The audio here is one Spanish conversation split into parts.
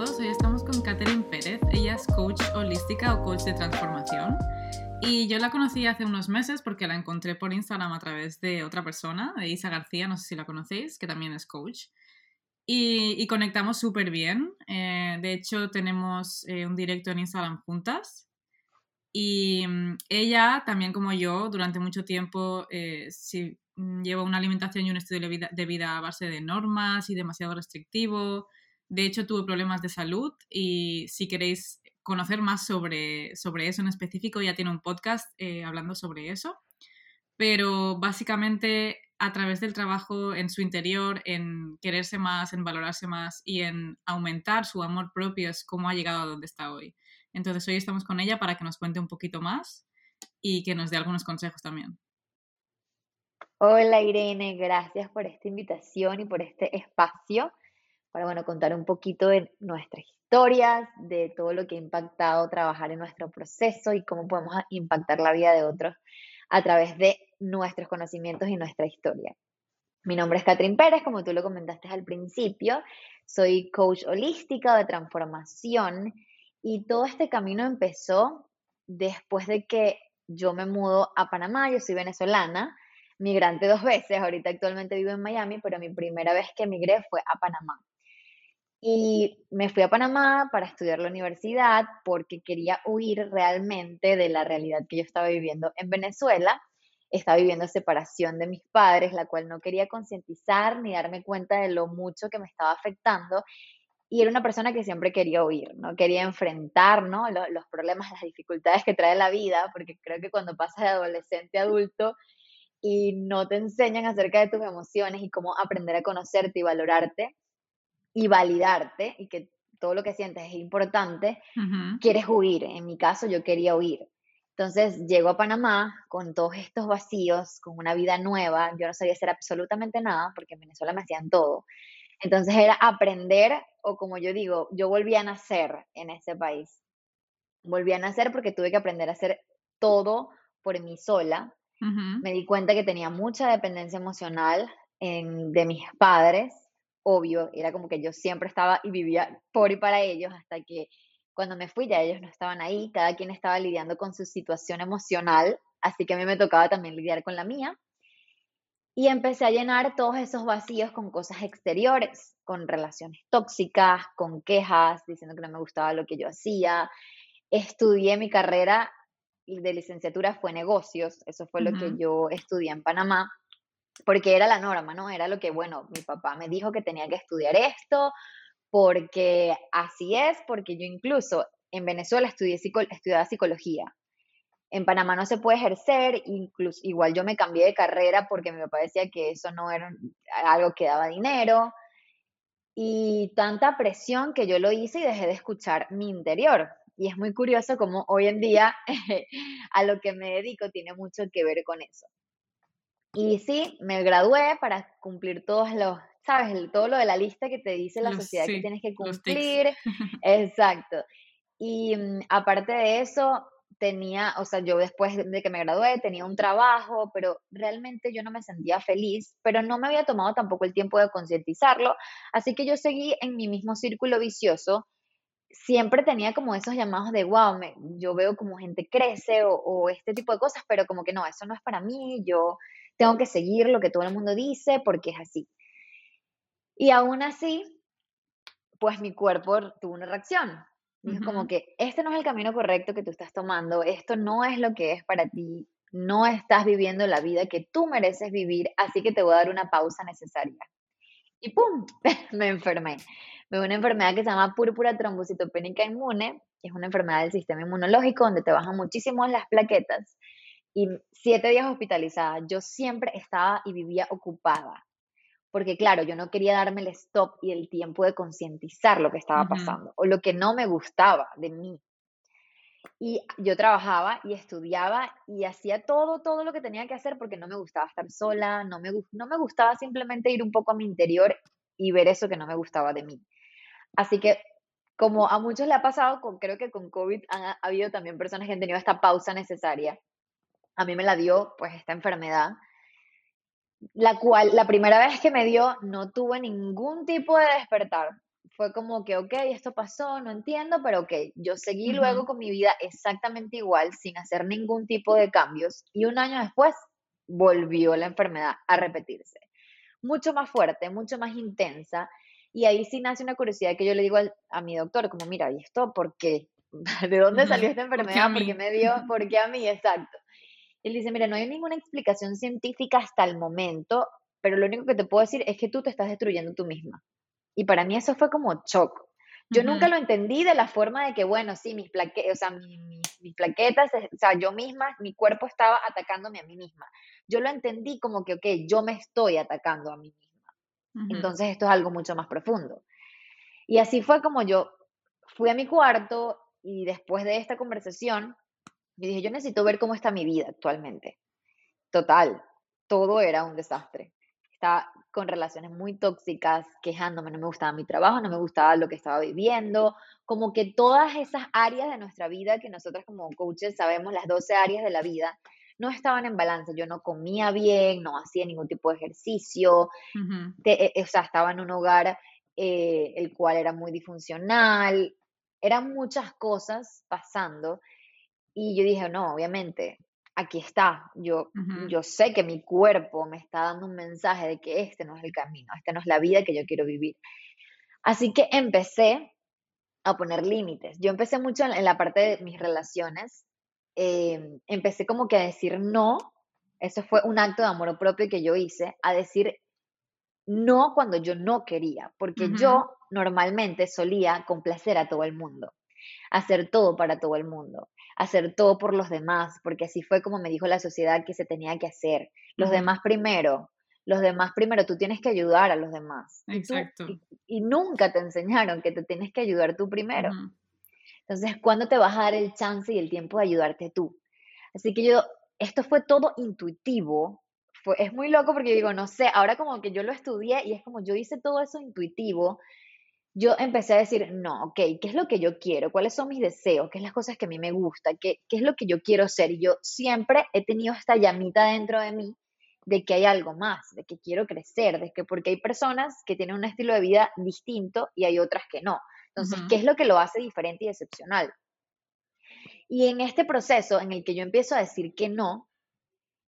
Hoy estamos con Catherine Pérez. Ella es coach holística o coach de transformación. Y yo la conocí hace unos meses porque la encontré por Instagram a través de otra persona, de Isa García, no sé si la conocéis, que también es coach. Y, conectamos súper bien. Eh, de hecho, tenemos eh, un directo en Instagram juntas. Y mm, ella, también como yo, durante mucho tiempo eh, mm, lleva una alimentación y un estilo de vida, de vida a base de normas y demasiado restrictivo. De hecho, tuvo problemas de salud y si queréis conocer más sobre, sobre eso en específico, ya tiene un podcast eh, hablando sobre eso. Pero básicamente a través del trabajo en su interior, en quererse más, en valorarse más y en aumentar su amor propio es cómo ha llegado a donde está hoy. Entonces hoy estamos con ella para que nos cuente un poquito más y que nos dé algunos consejos también. Hola Irene, gracias por esta invitación y por este espacio para bueno, contar un poquito de nuestras historias, de todo lo que ha impactado trabajar en nuestro proceso y cómo podemos impactar la vida de otros a través de nuestros conocimientos y nuestra historia. Mi nombre es Catherine Pérez, como tú lo comentaste al principio, soy coach holística de transformación y todo este camino empezó después de que yo me mudo a Panamá, yo soy venezolana, migrante dos veces, ahorita actualmente vivo en Miami, pero mi primera vez que emigré fue a Panamá. Y me fui a Panamá para estudiar la universidad porque quería huir realmente de la realidad que yo estaba viviendo en Venezuela. Estaba viviendo separación de mis padres, la cual no quería concientizar ni darme cuenta de lo mucho que me estaba afectando y era una persona que siempre quería oír, ¿no? Quería enfrentar, ¿no? Los, los, problemas, las dificultades que trae la vida, porque creo que cuando pasas de adolescente a adulto y no te enseñan acerca de tus emociones y cómo aprender a conocerte y valorarte y validarte y que todo lo que sientes es importante, quieres huir. En mi caso, yo quería huir. Entonces llego a Panamá con todos estos vacíos, con una vida nueva. Yo no sabía hacer absolutamente nada porque en Venezuela me hacían todo. Entonces era aprender, o como yo digo, yo volví a nacer en ese país. Volví a nacer porque tuve que aprender a hacer todo por mí sola. Me di cuenta que tenía mucha dependencia emocional de mis padres. Obvio, era como que yo siempre estaba y vivía por y para ellos hasta que cuando me fui ya ellos no estaban ahí, cada quien estaba lidiando con su situación emocional, así que a mí me tocaba también lidiar con la mía. Y empecé a llenar todos esos vacíos con cosas exteriores, con relaciones tóxicas, con quejas, diciendo que no me gustaba lo que yo hacía. Estudié mi carrera de licenciatura fue negocios, eso fue lo que yo estudié en Panamá, porque era la norma, ¿no? Era lo que, bueno, mi papá me dijo que tenía que estudiar esto, porque así es, porque yo incluso en Venezuela estudié, estudiaba psicología, en Panamá no se puede ejercer, incluso, igual yo me cambié de carrera porque mi papá decía que eso no era algo que daba dinero. Y tanta presión que yo lo hice y dejé de escuchar mi interior. Y es muy curioso cómo hoy en día a lo que me dedico tiene mucho que ver con eso. Y sí, me gradué para cumplir todos los, ¿sabes? Todo lo de la lista que te dice la sociedad que tienes que cumplir. Exacto. Y mm, aparte de eso, tenía, o sea, yo después de que me gradué tenía un trabajo, pero realmente yo no me sentía feliz, pero no me había tomado tampoco el tiempo de concientizarlo, así que yo seguí en mi mismo círculo vicioso. Siempre tenía como esos llamados de, wow, me, yo veo como gente crece o, o este tipo de cosas, pero como que no, eso no es para mí, yo tengo que seguir lo que todo el mundo dice porque es así. Y aún así, pues mi cuerpo tuvo una reacción. Es como que este no es el camino correcto que tú estás tomando, esto no es lo que es para ti, no estás viviendo la vida que tú mereces vivir, así que te voy a dar una pausa necesaria. Y ¡pum! me enfermé. Me dio una enfermedad que se llama púrpura trombocitopénica inmune, que es una enfermedad del sistema inmunológico donde te bajan muchísimo las plaquetas. Y siete días hospitalizada. Yo siempre estaba y vivía ocupada porque claro, yo no quería darme el stop y el tiempo de concientizar lo que estaba pasando o lo que no me gustaba de mí. Y yo trabajaba y estudiaba y hacía todo, todo lo que tenía que hacer porque no me gustaba estar sola, no me, no me gustaba simplemente ir un poco a mi interior y ver eso que no me gustaba de mí. Así que como a muchos le ha pasado, con, creo que con COVID ha habido también personas que han tenido esta pausa necesaria. A mí me la dio pues esta enfermedad la cual la primera vez que me dio no tuve ningún tipo de despertar. fue como que, ok, esto pasó, no entiendo, pero ok, yo seguí luego con mi vida exactamente igual, sin hacer ningún tipo de cambios, y un año después volvió la enfermedad a repetirse. Mucho más fuerte, mucho más intensa, y ahí sí nace una curiosidad que yo le digo a mi doctor, como, mira, ¿y esto por qué? ¿De dónde salió esta enfermedad? ¿Por qué, me dio? ¿Por qué a mí? Exacto. Él dice, mira, no hay ninguna explicación científica hasta el momento, pero lo único que te puedo decir es que tú te estás destruyendo tú misma. Y para mí eso fue como shock. Yo nunca lo entendí de la forma de que, bueno, sí, mis, plaquetas, o sea, mis, plaquetas, o sea, yo misma, mi cuerpo estaba atacándome a mí misma. Yo lo entendí como que, ok, yo me estoy atacando a mí misma. Entonces esto es algo mucho más profundo. Y así fue como yo fui a mi cuarto y después de esta conversación, yo dije, yo necesito ver cómo está mi vida actualmente. Total, todo era un desastre. Estaba con relaciones muy tóxicas, quejándome, no me gustaba mi trabajo, no me gustaba lo que estaba viviendo, como que todas esas áreas de nuestra vida que nosotros como coaches sabemos, las 12 áreas de la vida, no estaban en balance. Yo no comía bien, no hacía ningún tipo de ejercicio, eh, o sea, estaba en un hogar eh, el cual era muy disfuncional, eran muchas cosas pasando y yo dije, no, obviamente, aquí está, yo, yo sé que mi cuerpo me está dando un mensaje de que este no es el camino, esta no es la vida que yo quiero vivir. Así que empecé a poner límites. Yo empecé mucho en, la parte de mis relaciones, em, empecé como que a decir no, eso fue un acto de amor propio que yo hice, a decir no cuando yo no quería, porque yo normalmente solía complacer a todo el mundo, hacer todo para todo el mundo, hacer todo por los demás, porque así fue como me dijo la sociedad que se tenía que hacer. Los demás primero, los demás primero, tú tienes que ayudar a los demás. Exacto. Y, nunca te enseñaron que te tienes que ayudar tú primero. Entonces, ¿cuándo te vas a dar el chance y el tiempo de ayudarte tú? Así que yo, esto fue todo intuitivo, es muy loco porque digo, no sé, ahora como que yo lo estudié y es como yo hice todo eso intuitivo, yo empecé a decir, no, ok, ¿qué es lo que yo quiero? ¿Cuáles son mis deseos? ¿Qué es las cosas que a mí me gusta? ¿Qué, qué es lo que yo quiero ser? Y yo siempre he tenido esta llamita dentro de mí de que hay algo más, de que quiero crecer, de que porque hay personas que tienen un estilo de vida distinto y hay otras que no. Entonces, ¿qué es lo que lo hace diferente y excepcional? Y en este proceso en el que yo empiezo a decir que no,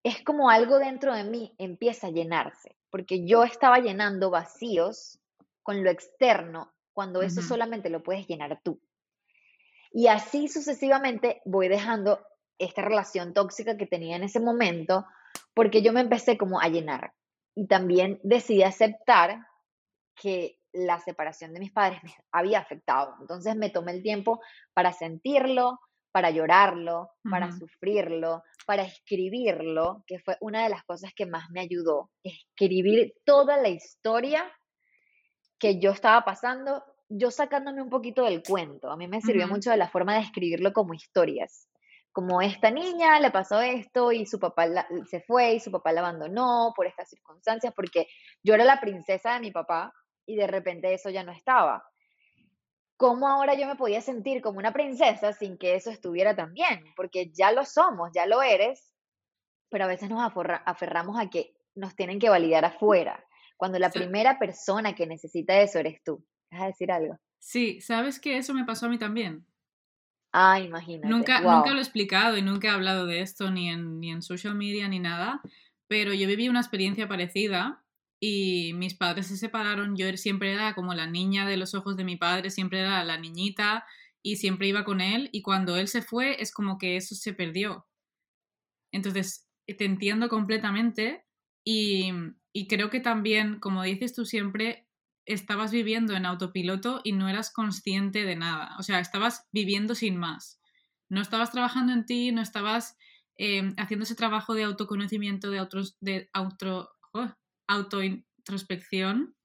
es como algo dentro de mí empieza a llenarse, porque yo estaba llenando vacíos con lo externo cuando eso solamente lo puedes llenar tú. Y así sucesivamente voy dejando esta relación tóxica que tenía en ese momento porque yo me empecé como a llenar y también decidí aceptar que la separación de mis padres me había afectado. Entonces me tomé el tiempo para sentirlo, para llorarlo, para sufrirlo, para escribirlo, que fue una de las cosas que más me ayudó, escribir toda la historia que yo estaba pasando, yo sacándome un poquito del cuento. A mí me sirvió mucho de la forma de escribirlo como historias. Como esta niña le pasó esto y su papá se fue y su papá la abandonó por estas circunstancias, porque yo era la princesa de mi papá y de repente eso ya no estaba. ¿cómo ahora yo me podía sentir como una princesa sin que eso estuviera tan bien? Porque ya lo somos, ya lo eres, pero a veces nos aferramos a que nos tienen que validar afuera, cuando la primera persona que necesita eso eres tú. ¿Vas a decir algo? Sí, sabes que eso me pasó a mí también. Ah, imagínate. Nunca, nunca lo he explicado y nunca he hablado de esto ni en, ni en social media ni nada, pero yo viví una experiencia parecida y mis padres se separaron, yo siempre era como la niña de los ojos de mi padre, siempre era la niñita y siempre iba con él y cuando él se fue es como que eso se perdió. Entonces, te entiendo completamente y, y creo que también, como dices tú siempre, estabas viviendo en autopiloto y no eras consciente de nada, o sea, estabas viviendo sin más. No estabas trabajando en ti, no estabas eh, haciendo ese trabajo de autoconocimiento, de, otros, de auto, oh, autointrospección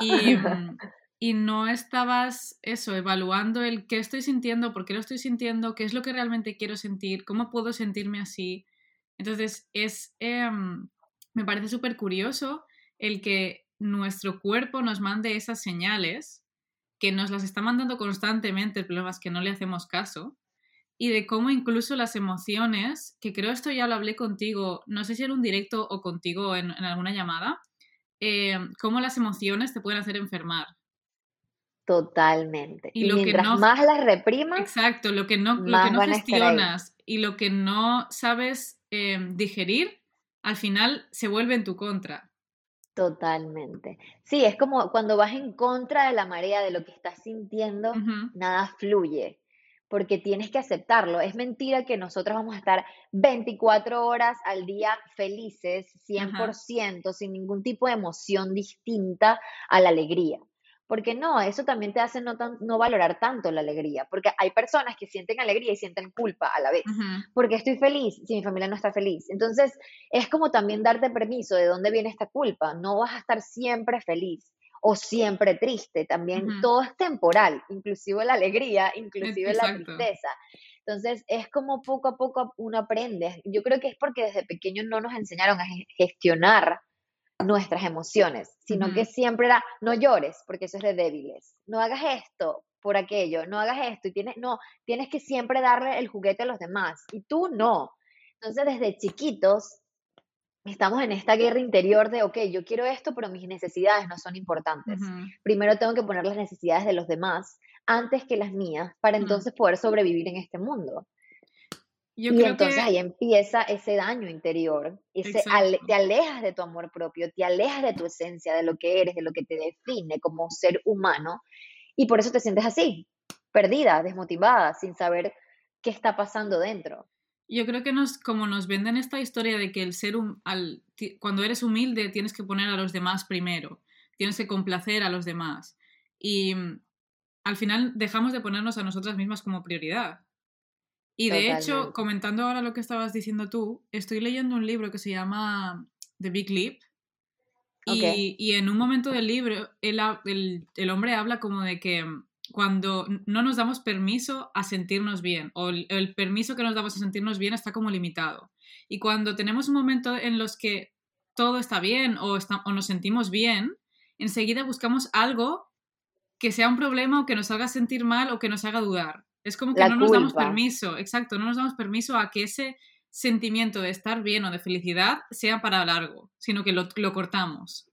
Y, mm, y, no estabas eso, evaluando el qué estoy sintiendo, por qué lo estoy sintiendo, qué es lo que realmente quiero sentir, cómo puedo sentirme así. Entonces, es, em, me parece súper curioso el que nuestro cuerpo nos mande esas señales, que nos las está mandando constantemente, el problema es que no le hacemos caso, y de cómo incluso las emociones, que creo esto ya lo hablé contigo, no sé si en un directo o contigo en, alguna llamada, eh, cómo las emociones te pueden hacer enfermar. Totalmente. Y, lo mientras que no, más las reprimas, exacto, lo que no, lo que no gestionas y lo que no sabes em, digerir, al final se vuelve en tu contra. Totalmente. Sí, es como cuando vas en contra de la marea de lo que estás sintiendo, nada fluye, porque tienes que aceptarlo. Es mentira que nosotros vamos a estar 24 horas al día felices, 100%, sin ningún tipo de emoción distinta a la alegría. Porque no, eso también te hace no, no valorar tanto la alegría, porque hay personas que sienten alegría y sienten culpa a la vez, porque estoy feliz si mi familia no está feliz. Entonces, es como también darte permiso de dónde viene esta culpa. No vas a estar siempre feliz o siempre triste, también todo es temporal, inclusive la alegría, inclusive la tristeza. Entonces, es como poco a poco uno aprende. Yo creo que es porque desde pequeños no nos enseñaron a gestionar nuestras emociones, sino que siempre era, no llores, porque eso es de débiles, no hagas esto por aquello, no hagas esto, y tienes, no, tienes que siempre darle el juguete a los demás, y tú no. Entonces, desde chiquitos, estamos en esta guerra interior de, ok, yo quiero esto, pero mis necesidades no son importantes. Primero tengo que poner las necesidades de los demás antes que las mías, para entonces poder sobrevivir en este mundo y entonces ahí empieza ese daño interior, ese te alejas de tu amor propio, te alejas de tu esencia, de lo que eres, de lo que te define como ser humano, y por eso te sientes así, perdida, desmotivada, sin saber qué está pasando dentro. Yo creo que nos, como nos venden esta historia de que el ser al, cuando eres humilde tienes que poner a los demás primero, tienes que complacer a los demás. Y mm, al final dejamos de ponernos a nosotras mismas como prioridad. Y de hecho, comentando ahora lo que estabas diciendo tú, estoy leyendo un libro que se llama The Big Leap. Y, en un momento del libro, el, el, hombre habla como de que cuando no nos damos permiso a sentirnos bien, o el, permiso que nos damos a sentirnos bien está como limitado. Y cuando tenemos un momento en los que todo está bien o, o nos sentimos bien, enseguida buscamos algo que sea un problema o que nos haga sentir mal o que nos haga dudar. Es como que no nos damos permiso, exacto, no nos damos permiso a que ese sentimiento de estar bien o de felicidad sea para largo, sino que lo, cortamos.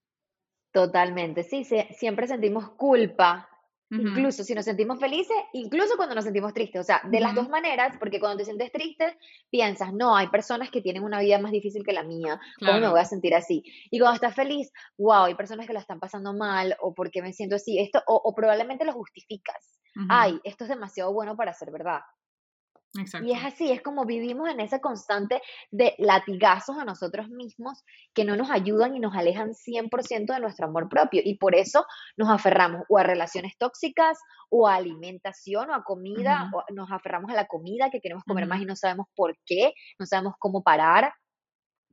Totalmente, sí, siempre sentimos culpa Incluso si nos sentimos felices, incluso cuando nos sentimos tristes. O sea, de las dos maneras, porque cuando te sientes triste, piensas, no, hay personas que tienen una vida más difícil que la mía, ¿cómo me voy a sentir así? Y cuando estás feliz, wow, hay personas que lo están pasando mal, o porque me siento así, esto, o, probablemente lo justificas. Ay, esto es demasiado bueno para ser verdad. Y es así, es como vivimos en ese constante de latigazos a nosotros mismos que no nos ayudan y nos alejan 100% de nuestro amor propio. Y por eso nos aferramos o a relaciones tóxicas o a alimentación o a comida, o nos aferramos a la comida que queremos comer más y no sabemos por qué, no sabemos cómo parar,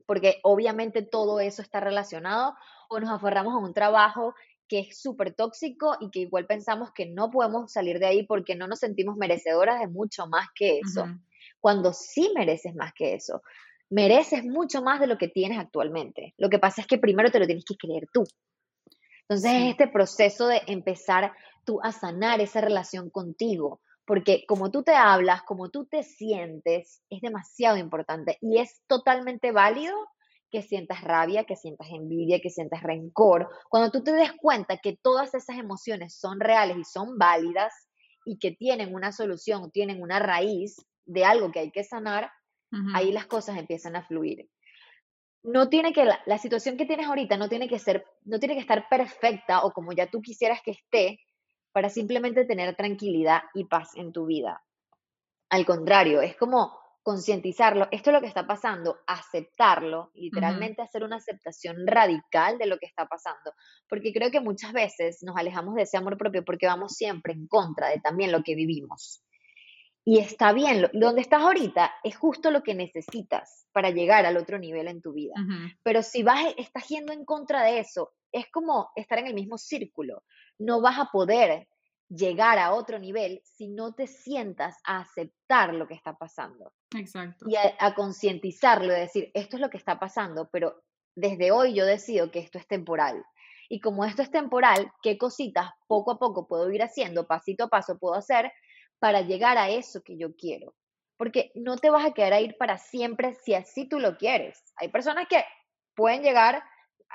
porque obviamente todo eso está relacionado, o nos aferramos a un trabajo que es súper tóxico y que igual pensamos que no podemos salir de ahí porque no nos sentimos merecedoras de mucho más que eso. Cuando sí mereces más que eso, mereces mucho más de lo que tienes actualmente. Lo que pasa es que primero te lo tienes que creer tú. Entonces es este proceso de empezar tú a sanar esa relación contigo, porque como tú te hablas, como tú te sientes, es demasiado importante y es totalmente válido que sientas rabia, que sientas envidia, que sientas rencor, cuando tú te des cuenta que todas esas emociones son reales y son válidas y que tienen una solución, tienen una raíz de algo que hay que sanar, ahí las cosas empiezan a fluir. No tiene que, la, la, situación que tienes ahorita no tiene que ser, no tiene que estar perfecta o como ya tú quisieras que esté para simplemente tener tranquilidad y paz en tu vida. Al contrario, es como concientizarlo, esto es lo que está pasando, aceptarlo, literalmente hacer una aceptación radical de lo que está pasando, porque creo que muchas veces nos alejamos de ese amor propio porque vamos siempre en contra de también lo que vivimos. Y está bien, donde estás ahorita es justo lo que necesitas para llegar al otro nivel en tu vida. Pero si vas, estás yendo en contra de eso, es como estar en el mismo círculo. No vas a poder llegar a otro nivel si no te sientas a aceptar lo que está pasando. Exacto. Y a, concientizarlo, de decir, esto es lo que está pasando, pero desde hoy yo decido que esto es temporal. Y como esto es temporal, ¿qué cositas poco a poco puedo ir haciendo, pasito a paso puedo hacer para llegar a eso que yo quiero? Porque no te vas a quedar a ir para siempre si así tú lo quieres. Hay personas que pueden llegar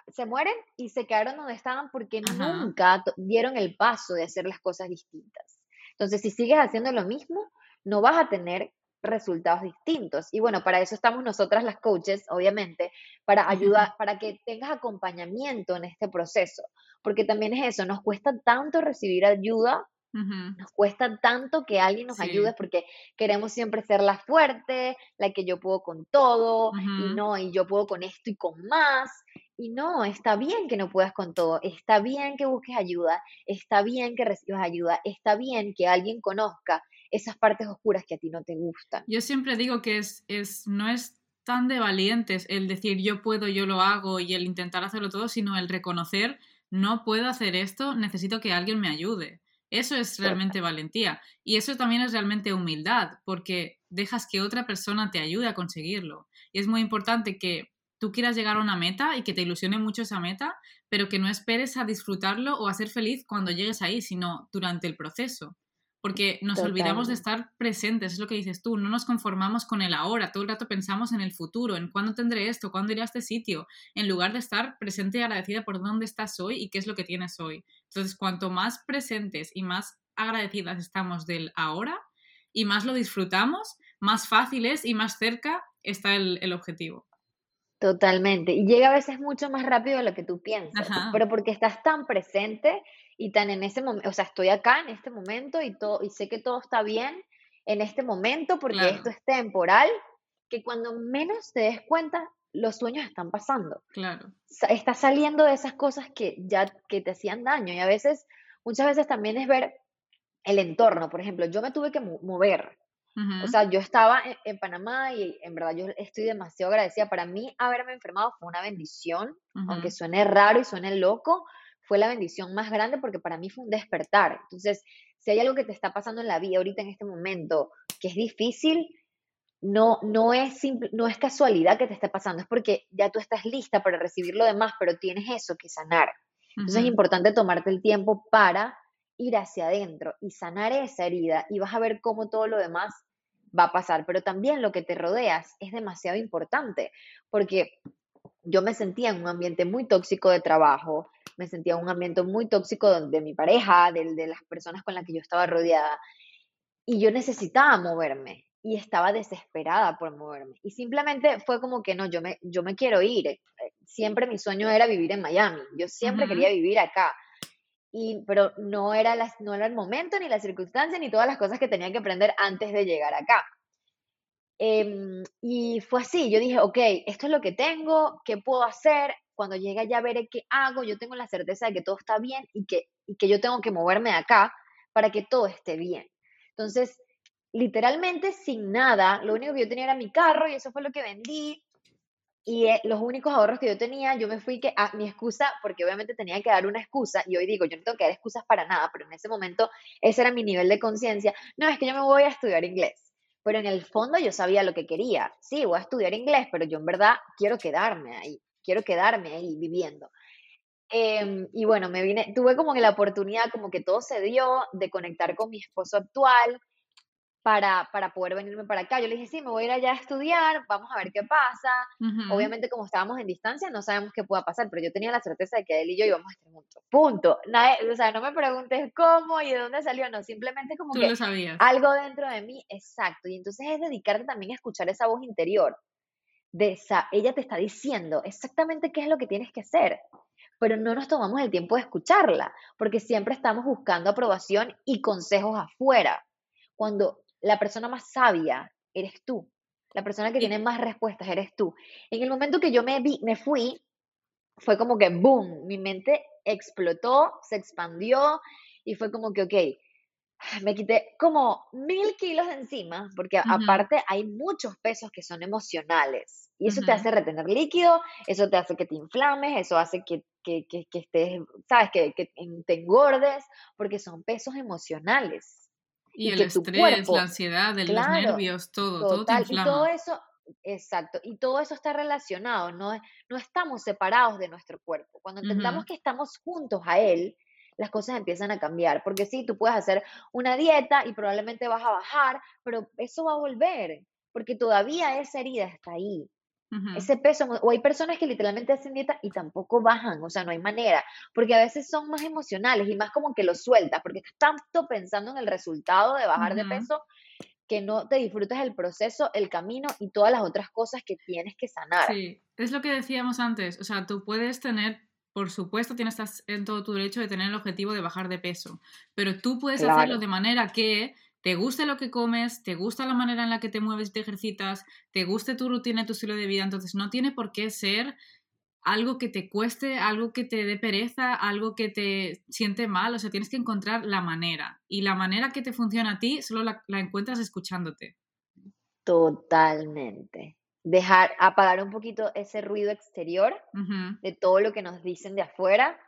se mueren y se quedaron donde estaban porque Ajá. nunca dieron el paso de hacer las cosas distintas. Entonces, si sigues haciendo lo mismo, no vas a tener resultados distintos. Y bueno, para eso estamos nosotras las coaches, obviamente, para ayudar, para que tengas acompañamiento en este proceso, porque también es eso, nos cuesta tanto recibir ayuda Nos cuesta tanto que alguien nos Sí. ayude porque queremos siempre ser la fuerte, la que yo puedo con todo, y no, y yo puedo con esto y con más. Y no, está bien que no puedas con todo, está bien que busques ayuda, está bien que recibas ayuda, está bien que alguien conozca esas partes oscuras que a ti no te gustan. Yo siempre digo que es, es, no es tan de valientes el decir yo puedo, yo lo hago y el intentar hacerlo todo, sino el reconocer no puedo hacer esto, necesito que alguien me ayude. Eso es realmente valentía. Y eso también es realmente humildad, porque dejas que otra persona te ayude a conseguirlo. Y es muy importante que tú quieras llegar a una meta y que te ilusione mucho esa meta, pero que no esperes a disfrutarlo o a ser feliz cuando llegues ahí, sino durante el proceso. Porque nos olvidamos de estar presentes, es lo que dices tú, no nos conformamos con el ahora, todo el rato pensamos en el futuro, en cuándo tendré esto, cuándo iré a este sitio, en lugar de estar presente y agradecida por dónde estás hoy y qué es lo que tienes hoy. Entonces, cuanto más presentes y más agradecidas estamos del ahora y más lo disfrutamos, más fácil es y más cerca está el, el objetivo. Totalmente. Y llega a veces mucho más rápido de lo que tú piensas, Ajá. pero porque estás tan presente y tan en ese momento, o sea, estoy acá en este momento y todo, y sé que todo está bien en este momento porque Claro. esto es temporal, que cuando menos te des cuenta, los sueños están pasando. Claro. Estás saliendo de esas cosas que ya que te hacían daño. Y a veces, muchas veces también es ver el entorno. Por ejemplo, yo me tuve que mover. O sea, yo estaba en, en Panamá y en verdad yo estoy demasiado agradecida. Para mí, haberme enfermado fue una bendición, aunque Ujú. suene raro y suene loco, fue la bendición más grande porque para mí fue un despertar. Entonces, si hay algo que te está pasando en la vida ahorita en este momento que es difícil, no, no es simple, no es casualidad que te esté pasando, es porque ya tú estás lista para recibir lo demás, pero tienes eso que sanar. Entonces es Ujú. importante tomarte el tiempo para ir hacia adentro y sanar esa herida y vas a ver cómo todo lo demás va a pasar. Pero también lo que te rodeas es demasiado importante porque yo me sentía en un ambiente muy tóxico de trabajo, me sentía en un ambiente muy tóxico de, de mi pareja, de, de las personas con las que yo estaba rodeada y yo necesitaba moverme y estaba desesperada por moverme. Y simplemente fue como que no, yo me, yo me quiero ir. Eh, Siempre mi sueño era vivir en Miami, yo siempre quería vivir acá. Pero no era, las, no era el momento, ni la circunstancia, ni todas las cosas que tenía que aprender antes de llegar acá. Em, y fue así, yo dije, ok, esto es lo que tengo, ¿qué puedo hacer? Cuando llegue allá veré qué hago, yo tengo la certeza de que todo está bien y que, y que yo tengo que moverme de acá para que todo esté bien. Entonces, literalmente sin nada, lo único que yo tenía era mi carro y eso fue lo que vendí. Y eh, los únicos ahorros que yo tenía, yo me fui que a mi excusa, porque obviamente tenía que dar una excusa, y hoy digo, yo no tengo que dar excusas para nada, pero en ese momento ese era mi nivel de conciencia. No, es que yo me voy a estudiar inglés. Pero en el fondo yo sabía lo que quería. Sí, voy a estudiar inglés, pero yo en verdad quiero quedarme ahí, quiero quedarme ahí viviendo. Em, y bueno, me vine, tuve como que la oportunidad, como que todo se dio, de conectar con mi esposo actual para, para poder venirme para acá. Yo le dije, sí, me voy a ir allá a estudiar, vamos a ver qué pasa. Ujú. Obviamente, como estábamos en distancia, no sabemos qué pueda pasar, pero yo tenía la certeza de que él y yo íbamos a estar juntos. Punto. Nadie, o sea, no me preguntes cómo y de dónde salió, no, simplemente como Tú que lo sabías. algo dentro de mí, exacto. Y entonces es dedicarte también a escuchar esa voz interior. De esa, ella te está diciendo exactamente qué es lo que tienes que hacer, pero no nos tomamos el tiempo de escucharla, porque siempre estamos buscando aprobación y consejos afuera, cuando la persona más sabia eres tú, la persona que tiene más respuestas eres tú. En el momento que yo me vi, me fui, fue como que boom, mi mente explotó, se expandió y fue como que, ok, me quité como mil kilos de encima, porque aparte hay muchos pesos que son emocionales y eso te hace retener líquido, eso te hace que te inflames, eso hace que, que, que, que estés, sabes, que, que te engordes, porque son pesos emocionales Y y el que tu estrés, cuerpo, la ansiedad, el- los nervios, todo, todo te Total, y todo inflama. eso, exacto, y todo eso está relacionado, no, no estamos separados de nuestro cuerpo. Cuando entendamos que estamos juntos a él, las cosas empiezan a cambiar, porque sí, tú puedes hacer una dieta y probablemente vas a bajar, pero eso va a volver, porque todavía esa herida está ahí. Ese peso, o hay personas que literalmente hacen dieta y tampoco bajan, o sea, no hay manera, porque a veces son más emocionales y más como que lo sueltas, porque estás tanto pensando en el resultado de bajar de peso que no te disfrutas el proceso, el camino y todas las otras cosas que tienes que sanar. Sí, es lo que decíamos antes, o sea, tú puedes tener, por supuesto, tienes en todo tu derecho de tener el objetivo de bajar de peso, pero tú puedes hacerlo de manera que te guste lo que comes, te gusta la manera en la que te mueves y te ejercitas, te guste tu rutina y tu estilo de vida, entonces no tiene por qué ser algo que te cueste, algo que te dé pereza, algo que te siente mal, o sea, tienes que encontrar la manera y la manera que te funciona a ti solo la, encuentras escuchándote. Totalmente. Dejar, apagar un poquito ese ruido exterior de todo lo que nos dicen de afuera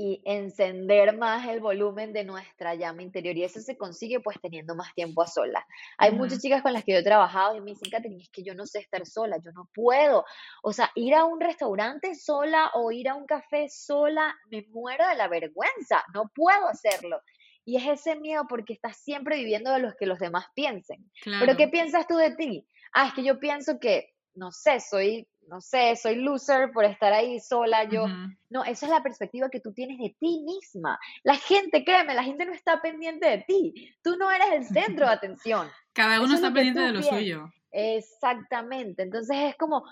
y encender más el volumen de nuestra llama interior. Y eso se consigue pues teniendo más tiempo a solas. Hay muchas chicas con las que yo he trabajado y me dicen, Katherine, es que yo no sé estar sola, yo no puedo. O sea, ir a un restaurante sola o ir a un café sola, me muero de la vergüenza, no puedo hacerlo. Y es ese miedo porque estás siempre viviendo de los que los demás piensen. Pero ¿qué piensas tú de ti? Ah, es que yo pienso que, no sé, soy no sé, soy loser por estar ahí sola, yo, no, esa es la perspectiva que tú tienes de ti misma. La gente, créeme, la gente no está pendiente de ti, tú no eres el centro de atención. Cada uno está pendiente de lo suyo. Exactamente, entonces es como,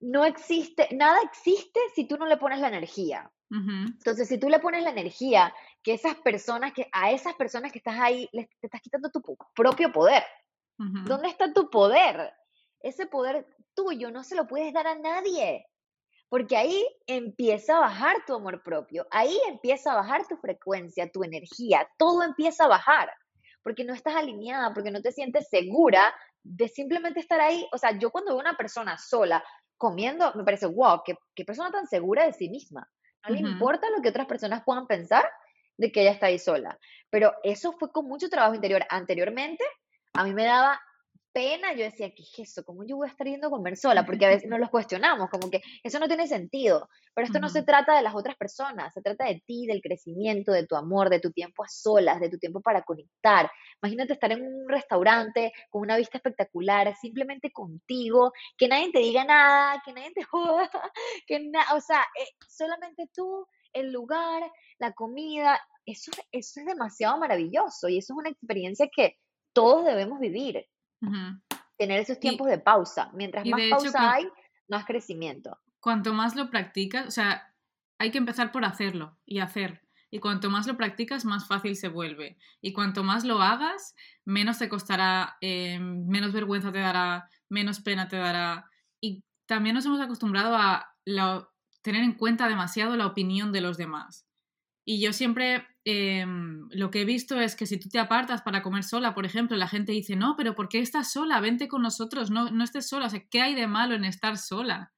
no existe, nada existe si tú no le pones la energía. Entonces, si tú le pones la energía, que esas personas, que a esas personas que estás ahí, te estás quitando tu propio poder. ¿Dónde está tu poder? Ese poder tuyo no se lo puedes dar a nadie. Porque ahí empieza a bajar tu amor propio, ahí empieza a bajar tu frecuencia, tu energía, todo empieza a bajar, porque no estás alineada, porque no te sientes segura de simplemente estar ahí. O sea, yo cuando veo una persona sola comiendo, me parece, wow, qué, qué persona tan segura de sí misma. No le importa lo que otras personas puedan pensar de que ella está ahí sola. Pero eso fue con mucho trabajo interior. Anteriormente, a mí me daba pena, yo decía, ¿qué es eso? ¿Cómo yo voy a estar yendo a comer sola? Porque a veces nos los cuestionamos, como que eso no tiene sentido. Pero esto no se trata de las otras personas, se trata de ti, del crecimiento, de tu amor, de tu tiempo a solas, de tu tiempo para conectar. Imagínate estar en un restaurante con una vista espectacular, simplemente contigo, que nadie te diga nada, que nadie te joda, que nada, o sea, eh, solamente tú, el lugar, la comida, eso, eso es demasiado maravilloso y eso es una experiencia que todos debemos vivir. Tener esos tiempos de pausa. Mientras más pausa hay, más crecimiento. Cuanto más lo practicas, o sea, hay que empezar por hacerlo y hacer. Y cuanto más lo practicas, más fácil se vuelve. Y cuanto más lo hagas, menos te costará, eh, menos vergüenza te dará, menos pena te dará. Y también nos hemos acostumbrado a tener en cuenta demasiado la opinión de los demás. Y yo siempre em, lo que he visto es que si tú te apartas para comer sola, por ejemplo, la gente dice, no, pero ¿por qué estás sola? Vente con nosotros, no, no estés sola. O sea, ¿qué hay de malo en estar sola?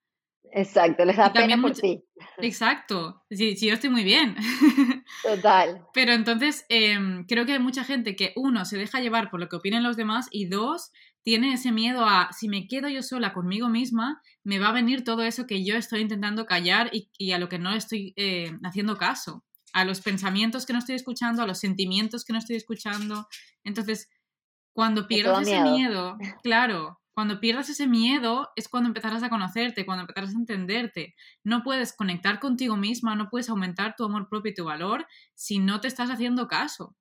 Exacto, les da pena por ti. Exacto, sí, sí, yo estoy muy bien. Total. Pero entonces em, creo que hay mucha gente que, uno, se deja llevar por lo que opinen los demás y dos, tiene ese miedo a, si me quedo yo sola conmigo misma, me va a venir todo eso que yo estoy intentando callar y, a lo que no estoy eh, haciendo caso a los pensamientos que no estoy escuchando, a los sentimientos que no estoy escuchando. Entonces, cuando pierdas ese miedo. claro, cuando pierdas ese miedo es cuando empezarás a conocerte, cuando empezarás a entenderte. No puedes conectar contigo misma, no puedes aumentar tu amor propio y tu valor si no te estás haciendo caso.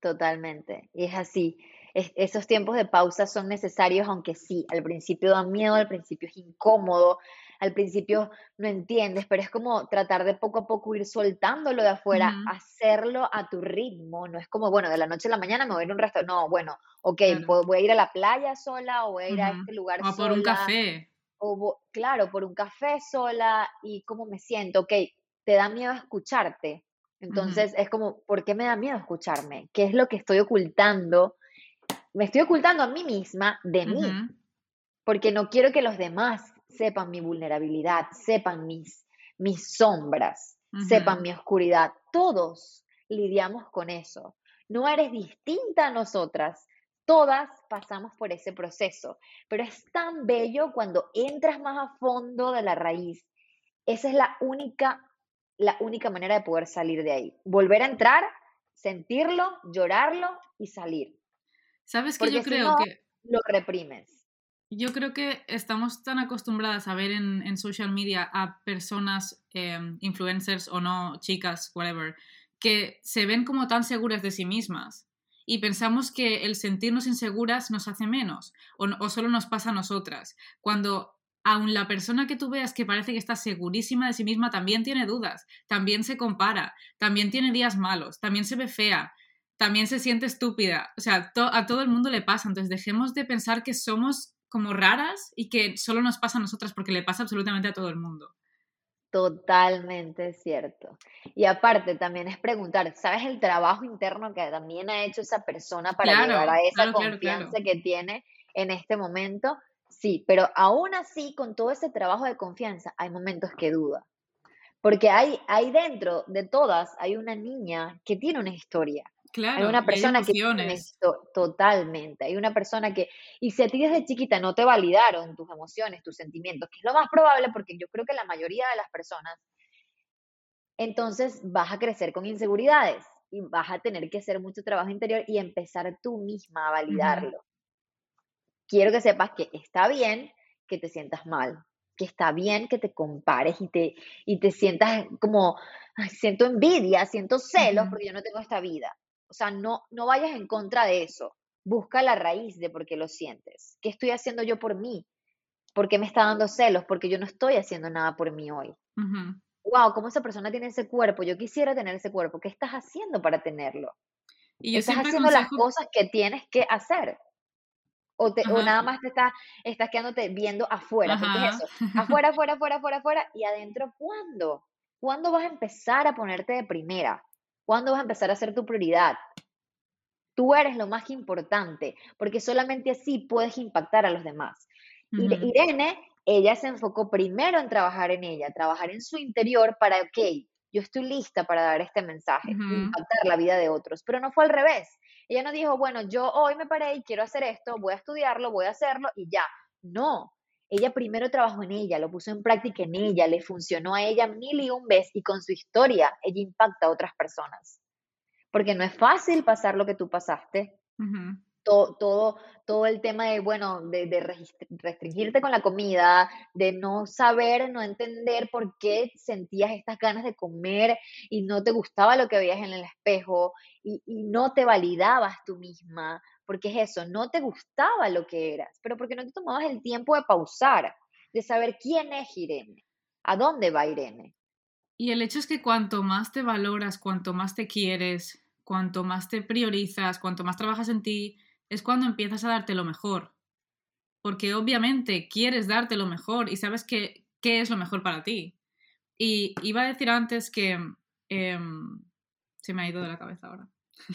Totalmente, y es así. Esos tiempos de pausa son necesarios, aunque sí, al principio da miedo, al principio es incómodo, al principio no entiendes, pero es como tratar de poco a poco ir soltándolo de afuera, hacerlo a tu ritmo, no es como, bueno, de la noche a la mañana me voy a ir a un restaurante, no, bueno, ok, voy a ir a la playa sola o voy a ir a este lugar o por un café. O, claro, por un café sola y cómo me siento, ok, te da miedo escucharte. Entonces es como, ¿por qué me da miedo escucharme? ¿Qué es lo que estoy ocultando? Me estoy ocultando a mí misma de mí, porque no quiero que los demás sepan mi vulnerabilidad, sepan mis, mis sombras, sepan mi oscuridad. Todos lidiamos con eso. No eres distinta a nosotras. Todas pasamos por ese proceso, pero es tan bello cuando entras más a fondo de la raíz. Esa es la única, la única manera de poder salir de ahí. Volver a entrar, sentirlo, llorarlo y salir. ¿Sabes que yo creo que lo reprimes? Yo creo que estamos tan acostumbradas a ver en, social media a personas, em, influencers o no, chicas, whatever, que se ven como tan seguras de sí mismas y pensamos que el sentirnos inseguras nos hace menos o, o solo nos pasa a nosotras, cuando aun la persona que tú veas que parece que está segurísima de sí misma también tiene dudas, también se compara, también tiene días malos, también se ve fea, también se siente estúpida. O sea, a todo el mundo le pasa. Entonces dejemos de pensar que somos como raras y que solo nos pasa a nosotras porque le pasa absolutamente a todo el mundo. Totalmente cierto. Y aparte también es preguntar, ¿sabes el trabajo interno que también ha hecho esa persona para llegar a esa confianza que tiene en este momento? Sí, pero aún así, con todo ese trabajo de confianza, hay momentos que duda. Porque hay, hay dentro de todas, hay una niña que tiene una historia. Claro, hay una persona que tiene totalmente. Hay una persona que, y si a ti desde chiquita no te validaron tus emociones, tus sentimientos, que es lo más probable, porque yo creo que la mayoría de las personas, entonces vas a crecer con inseguridades y vas a tener que hacer mucho trabajo interior y empezar tú misma a validarlo quiero que sepas que está bien que te sientas mal, que está bien que te compares y te, y te sientas como, siento envidia, siento celos porque yo no tengo esta vida. O sea, no, no vayas en contra de eso. Busca la raíz de por qué lo sientes. ¿Qué estoy haciendo yo por mí? ¿Por qué me está dando celos? Porque yo no estoy haciendo nada por mí hoy. Wow, ¿cómo esa persona tiene ese cuerpo? Yo quisiera tener ese cuerpo. ¿Qué estás haciendo para tenerlo? Y estás haciendo las cosas que tienes que hacer. O, te, o nada más te estás, estás quedándote viendo afuera, porque es eso, afuera, afuera, afuera, afuera, afuera, y adentro, ¿cuándo? ¿Cuándo vas a empezar a ponerte de primera? ¿Cuándo vas a empezar a ser tu prioridad? Tú eres lo más importante, porque solamente así puedes impactar a los demás. Irene, ella se enfocó primero en trabajar en ella, trabajar en su interior para, ok, yo estoy lista para dar este mensaje, impactar la vida de otros, pero no fue al revés. Ella no dijo, bueno, yo hoy me paré y quiero hacer esto, voy a estudiarlo, voy a hacerlo y ya. No, ella primero trabajó en ella, lo puso en práctica en ella, le funcionó a ella mil y un veces y con su historia ella impacta a otras personas. Porque no es fácil pasar lo que tú pasaste todo, todo, el tema de, bueno, de, restringirte con la comida, de no saber, no entender por qué sentías estas ganas de comer y no te gustaba lo que veías en el espejo y, no te validabas tú misma, porque es eso, no te gustaba lo que eras, pero porque no te tomabas el tiempo de pausar, de saber quién es Irene, a dónde va Irene. Y el hecho es que cuanto más te valoras, cuanto más te quieres, cuanto más te priorizas, cuanto más trabajas en ti, es cuando empiezas a darte lo mejor. Porque obviamente quieres darte lo mejor y sabes que, qué es lo mejor para ti. Y iba a decir antes que... Em, se me ha ido de la cabeza ahora.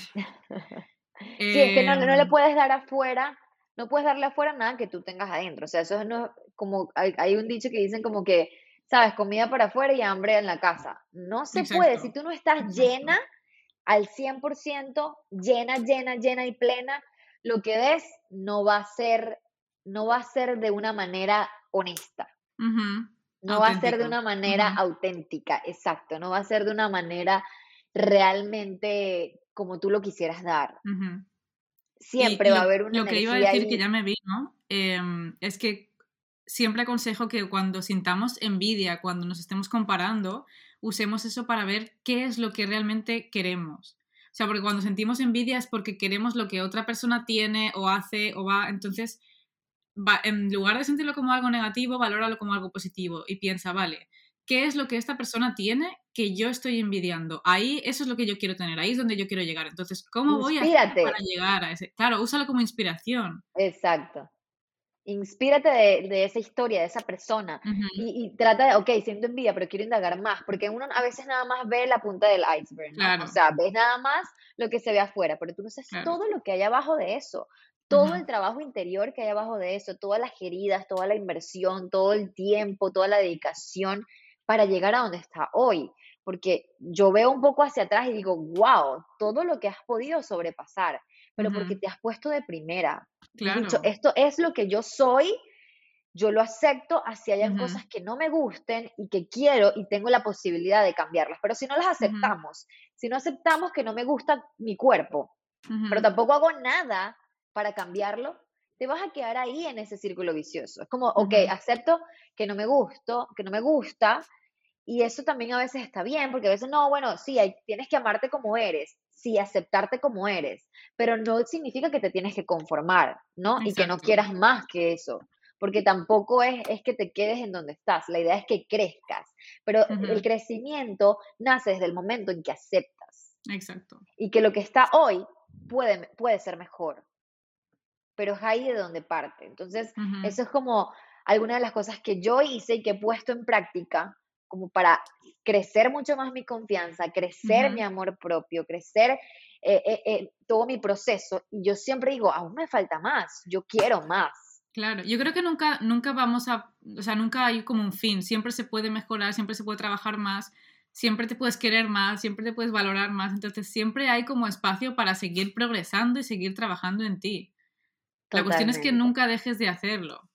sí, es que no, le em, puedes dar afuera, no puedes darle afuera nada que tú tengas adentro. O sea, eso no como, hay, un dicho que dicen como que, sabes, comida para afuera y hambre en la casa. No se puede, si tú no estás llena al 100%, llena, llena, llena y plena, lo que ves no va a ser, no va a ser de una manera honesta. No va a ser de una manera auténtica, exacto. No va a ser de una manera realmente como tú lo quisieras dar. Siempre va a haber una Lo que iba a decir que ya me vi, ¿no? Em, es que siempre aconsejo que cuando sintamos envidia, cuando nos estemos comparando, usemos eso para ver qué es lo que realmente queremos. O sea, porque cuando sentimos envidia es porque queremos lo que otra persona tiene o hace o va. Entonces, va, en lugar de sentirlo como algo negativo, valóralo como algo positivo y piensa, vale, ¿qué es lo que esta persona tiene que yo estoy envidiando? Ahí, eso es lo que yo quiero tener, ahí es donde yo quiero llegar. Entonces, ¿cómo voy a hacer para llegar a ese? Claro, úsalo como inspiración. Exacto inspírate de, esa historia, de esa persona. Y, trata de, ok, siento envidia, pero quiero indagar más, porque uno a veces nada más ve la punta del iceberg, ¿no? o sea, ves nada más lo que se ve afuera, pero tú no sabes todo lo que hay abajo de eso, todo el trabajo interior que hay abajo de eso, todas las heridas, toda la inversión, todo el tiempo, toda la dedicación para llegar a donde está hoy. Porque yo veo un poco hacia atrás y digo, wow, todo lo que has podido sobrepasar pero porque te has puesto de primera. Claro. Dicho, esto es lo que yo soy, yo lo acepto, así hayan cosas que no me gusten y que quiero y tengo la posibilidad de cambiarlas. Pero si no las aceptamos, si no aceptamos que no me gusta mi cuerpo, pero tampoco hago nada para cambiarlo, te vas a quedar ahí en ese círculo vicioso. Es como, ok, acepto que no me gusto, que no me gusta, y eso también a veces está bien, porque a veces no, bueno, sí, tienes que amarte como eres, sí, aceptarte como eres, pero no significa que te tienes que conformar, ¿no? Y que no quieras más que eso, porque tampoco es, es que te quedes en donde estás, la idea es que crezcas, pero el crecimiento nace desde el momento en que aceptas. Exacto. Y que lo que está hoy puede, puede ser mejor, pero es ahí de donde parte. Entonces, eso es como alguna de las cosas que yo hice y que he puesto en práctica como para crecer mucho más mi confianza, crecer mi amor propio, crecer eh, eh, eh, todo mi proceso. Y yo siempre digo, aún me falta más, yo quiero más. Claro, yo creo que nunca, nunca vamos a, o sea, nunca hay como un fin, siempre se puede mejorar, siempre se puede trabajar más, siempre te puedes querer más, siempre te puedes valorar más, entonces siempre hay como espacio para seguir progresando y seguir trabajando en ti. La cuestión es que nunca dejes de hacerlo.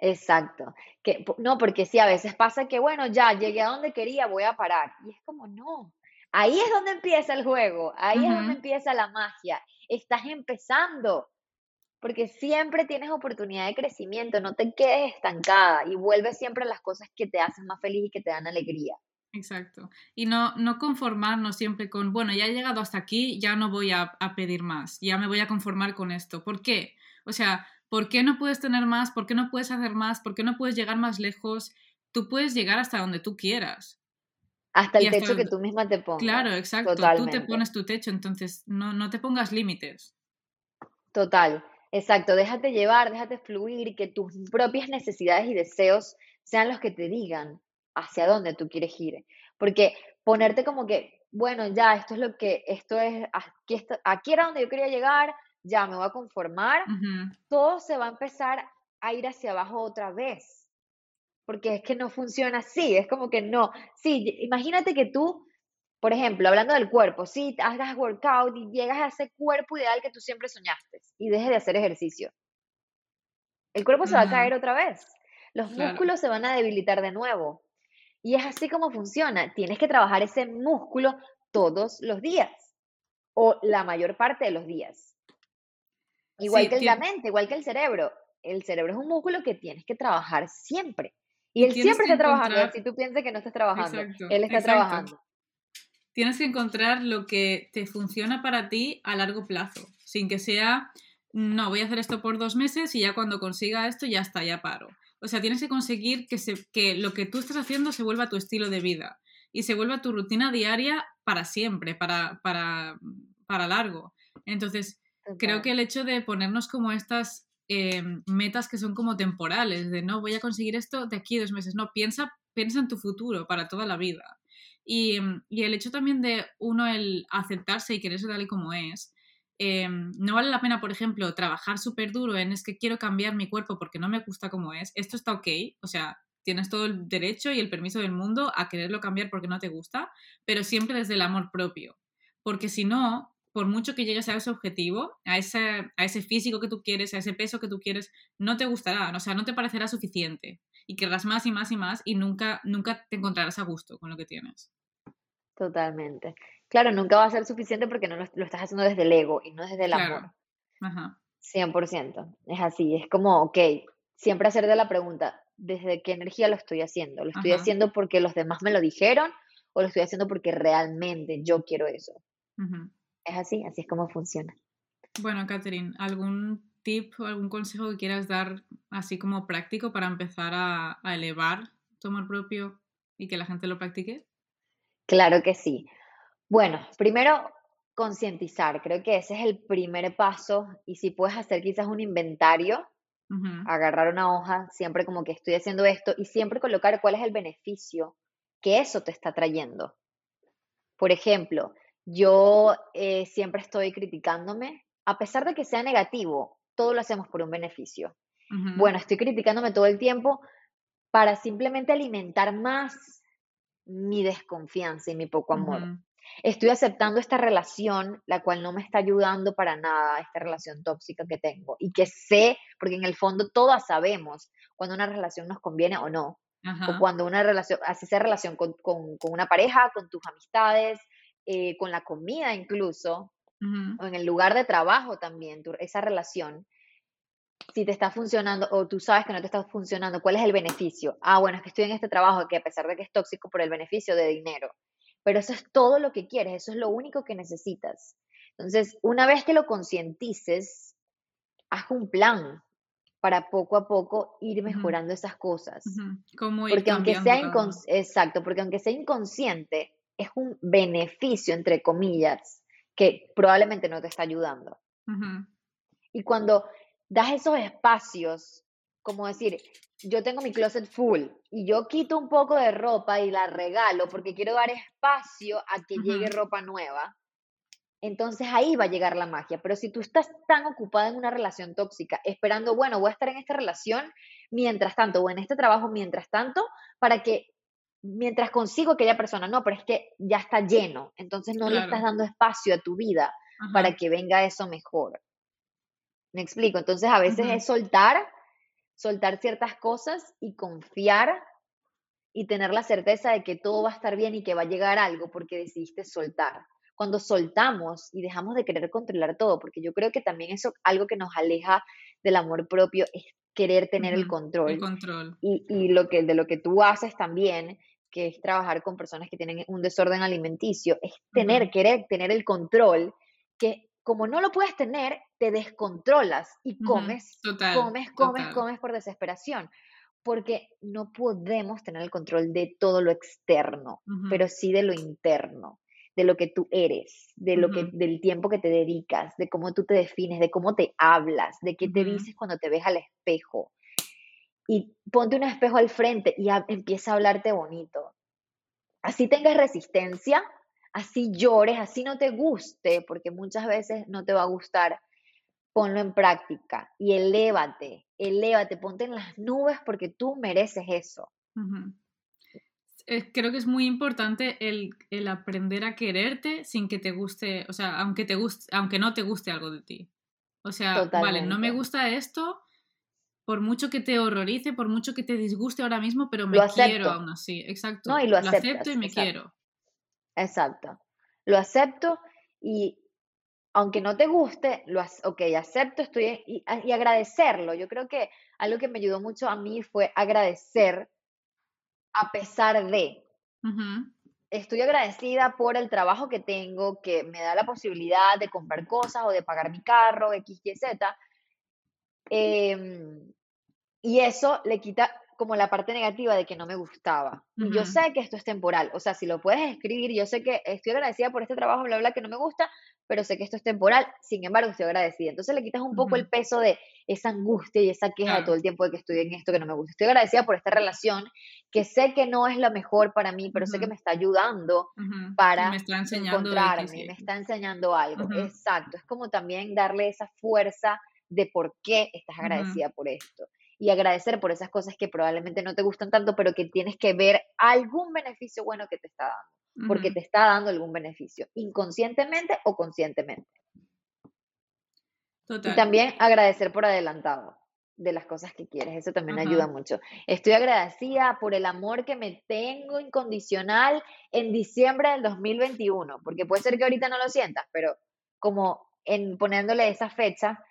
Exacto. Que, no, porque sí, a veces pasa que, bueno, ya llegué a donde quería, voy a parar. Y es como, no. Ahí es donde empieza el juego, ahí es donde empieza la magia. Estás empezando, porque siempre tienes oportunidad de crecimiento, no te quedes estancada y vuelve siempre a las cosas que te hacen más feliz y que te dan alegría. Exacto. Y no, no conformarnos siempre con, bueno, ya he llegado hasta aquí, ya no voy a, a pedir más, ya me voy a conformar con esto. ¿Por qué? O sea, ¿Por qué no puedes tener más? ¿Por qué no puedes hacer más? ¿Por qué no puedes llegar más lejos? Tú puedes llegar hasta donde tú quieras. Hasta el techo que tú misma te pongas. Claro, exacto. Tú te pones tu techo, entonces no, no te pongas límites. Total, exacto. Déjate llevar, déjate fluir, que tus propias necesidades y deseos sean los que te digan hacia dónde tú quieres ir. Porque ponerte como que, bueno, ya, esto es lo que, esto es, aquí, aquí era donde yo quería llegar, ya me voy a conformar, todo se va a empezar a ir hacia abajo otra vez. Porque es que no funciona así, es como que no. Sí, imagínate que tú, por ejemplo, hablando del cuerpo, sí, hagas workout y llegas a ese cuerpo ideal que tú siempre soñaste y dejes de hacer ejercicio. El cuerpo se va a caer otra vez. Los músculos se van a debilitar de nuevo. Y es así como funciona. Tienes que trabajar ese músculo todos los días o la mayor parte de los días. Igual que la mente, igual que el cerebro. El cerebro es un músculo que tienes que trabajar siempre. Y él siempre está trabajando. Si tú piensas que no estás trabajando, él está trabajando. Tienes que encontrar lo que te funciona para ti a largo plazo, sin que sea, no, voy a hacer esto por dos meses y ya cuando consiga esto ya está, ya paro. O sea, tienes que conseguir que, se, que lo que tú estás haciendo se vuelva tu estilo de vida y se vuelva tu rutina diaria para siempre, para, para, para largo. Entonces, creo que el hecho de ponernos como estas em, metas que son como temporales, de no voy a conseguir esto de aquí a dos meses, no, piensa, piensa en tu futuro para toda la vida. Y, em, y el hecho también de uno el aceptarse y quererse tal y como es, em, no vale la pena, por ejemplo, trabajar súper duro en es que quiero cambiar mi cuerpo porque no me gusta como es. Esto está ok, o sea, tienes todo el derecho y el permiso del mundo a quererlo cambiar porque no te gusta, pero siempre desde el amor propio. Porque si no, por mucho que llegues a ese objetivo, a ese, a ese físico que tú quieres, a ese peso que tú quieres, no te gustará, o sea, no te parecerá suficiente y querrás más y más y más y nunca, nunca te encontrarás a gusto con lo que tienes. Totalmente. Claro, nunca va a ser suficiente porque no lo, estás haciendo desde el ego y no desde el amor. Ajá. 100%. Es así, es como, ok, siempre hacer de la pregunta, ¿desde qué energía lo estoy haciendo? ¿Lo estoy haciendo porque los demás me lo dijeron o lo estoy haciendo porque realmente yo quiero eso? Es así, así es como funciona. Bueno, Catherine, ¿algún tip o algún consejo que quieras dar así como práctico para empezar a, elevar tu amor propio y que la gente lo practique? Claro que sí. Bueno, primero concientizar, creo que ese es el primer paso y si puedes hacer quizás un inventario, agarrar una hoja, siempre como que estoy haciendo esto y siempre colocar cuál es el beneficio que eso te está trayendo. Por ejemplo, yo eh, siempre estoy criticándome, a pesar de que sea negativo, todo lo hacemos por un beneficio. Bueno, estoy criticándome todo el tiempo para simplemente alimentar más mi desconfianza y mi poco amor. Estoy aceptando esta relación, la cual no me está ayudando para nada, esta relación tóxica que tengo. Y que sé, porque en el fondo todas sabemos cuando una relación nos conviene o no. O cuando una relación, así sea relación con, con, una pareja, con tus amistades, eh, con la comida incluso, o en el lugar de trabajo también, esa relación. si te está funcionando o tú sabes que no te está funcionando, ¿cuál es el beneficio? Ah, bueno, es que estoy en este trabajo que a pesar de que es tóxico por el beneficio de dinero, pero eso es todo lo que quieres, eso es lo único que necesitas. Entonces, una vez que lo concientices, haz un plan para poco a poco ir mejorando esas cosas. porque aunque sea exacto, porque aunque sea inconsciente, es un beneficio entre comillas que probablemente no te está ayudando. Y cuando das esos espacios, como decir, yo tengo mi closet full y yo quito un poco de ropa y la regalo porque quiero dar espacio a que llegue ropa nueva, entonces ahí va a llegar la magia. Pero si tú estás tan ocupada en una relación tóxica, esperando, bueno, voy a estar en esta relación mientras tanto o en este trabajo mientras tanto, para que mientras consigo aquella persona, no, pero es que ya está lleno, entonces no le estás dando espacio a tu vida para que venga eso mejor. Me explico, entonces a veces es soltar, soltar ciertas cosas y confiar y tener la certeza de que todo va a estar bien y que va a llegar algo porque decidiste soltar. Cuando soltamos y dejamos de querer controlar todo, porque yo creo que también eso algo que nos aleja del amor propio es querer tener el control. El control. Y, y, lo que, de lo que tú haces también, que es trabajar con personas que tienen un desorden alimenticio, es tener, querer tener el control, que como no lo puedes tener, te descontrolas y comes, comes, comes, comes por desesperación. Porque no podemos tener el control de todo lo externo, pero sí de lo interno, de lo que tú eres, de lo que, del tiempo que te dedicas, de cómo tú te defines, de cómo te hablas, de qué te dices cuando te ves al espejo. Y ponte un espejo al frente y empieza a hablarte bonito. Así tengas resistencia, así llores, así no te guste, porque muchas veces no te va a gustar, ponlo en práctica y elévate, elévate, ponte en las nubes porque tú mereces eso. Creo que es muy importante el, aprender a quererte sin que te guste, o sea, aunque, te guste, aunque no te guste algo de ti. O sea, vale, no me gusta esto, por mucho que te horrorice, por mucho que te disguste ahora mismo, pero me quiero aún así. Exacto. No, y lo, acepto y me quiero. Exacto. Lo acepto y aunque no te guste, lo ok, acepto, estoy y, agradecerlo. Yo creo que algo que me ayudó mucho a mí fue agradecer a pesar de. Estoy agradecida por el trabajo que tengo, que me da la posibilidad de comprar cosas o de pagar mi carro, X, Y, Z. y eso le quita como la parte negativa de que no me gustaba. Yo sé que esto es temporal, o sea, si lo puedes escribir, yo sé que estoy agradecida por este trabajo, bla, bla, que no me gusta, pero sé que esto es temporal, sin embargo, estoy agradecida. Entonces le quitas un poco el peso de esa angustia y esa queja de todo el tiempo de que estoy en esto que no me gusta. Estoy agradecida por esta relación, que sé que no es la mejor para mí, pero sé que me está ayudando para me está enseñando encontrarme, me está enseñando algo. Exacto, es como también darle esa fuerza de por qué estás agradecida por esto y agradecer por esas cosas que probablemente no te gustan tanto, pero que tienes que ver algún beneficio bueno que te está dando, porque te está dando algún beneficio, inconscientemente o conscientemente. Y también agradecer por adelantado de las cosas que quieres, eso también ayuda mucho. Estoy agradecida por el amor que me tengo incondicional en diciembre del 2021, porque puede ser que ahorita no lo sientas, pero como en poniéndole esa fecha,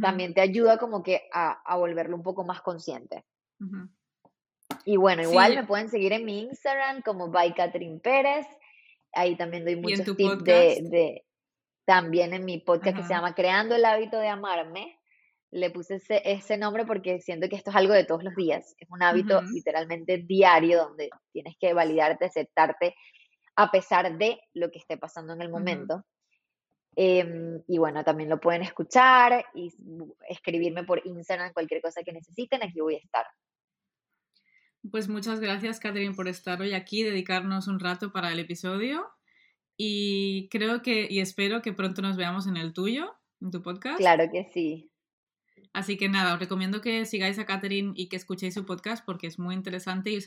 también te ayuda como que a, volverlo un poco más consciente. Y bueno, igual me pueden seguir en mi Instagram como by Catherine Pérez. Ahí también doy muchos tips de, también en mi podcast que se llama Creando el hábito de amarme. Le puse ese, nombre porque siento que esto es algo de todos los días. Es un hábito literalmente diario donde tienes que validarte, aceptarte a pesar de lo que esté pasando en el momento. Em, y bueno, también lo pueden escuchar y escribirme por Instagram cualquier cosa que necesiten, aquí voy a estar. Pues muchas gracias, Catherine, por estar hoy aquí, dedicarnos un rato para el episodio. Y creo que, y espero que pronto nos veamos en el tuyo, en tu podcast. Claro que sí. Así que nada, os recomiendo que sigáis a Catherine y que escuchéis su podcast porque es muy interesante y os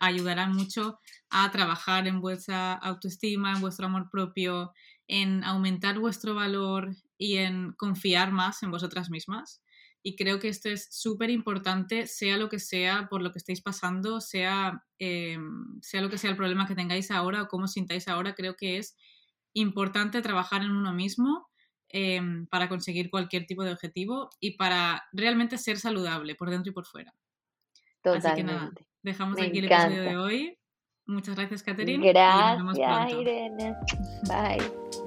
ayudará mucho a trabajar en vuestra autoestima, en vuestro amor propio, en aumentar vuestro valor y en confiar más en vosotras mismas. Y creo que esto es súper importante, sea lo que sea, por lo que estéis pasando, sea, eh, sea lo que sea el problema que tengáis ahora o cómo sintáis ahora, creo que es importante trabajar en uno mismo, em, para conseguir cualquier tipo de objetivo y para realmente ser saludable por dentro y por fuera. Totalmente. Así que nada, dejamos Me aquí el episodio de hoy. Muchas gracias, vemos Gracias. Irene. Bye.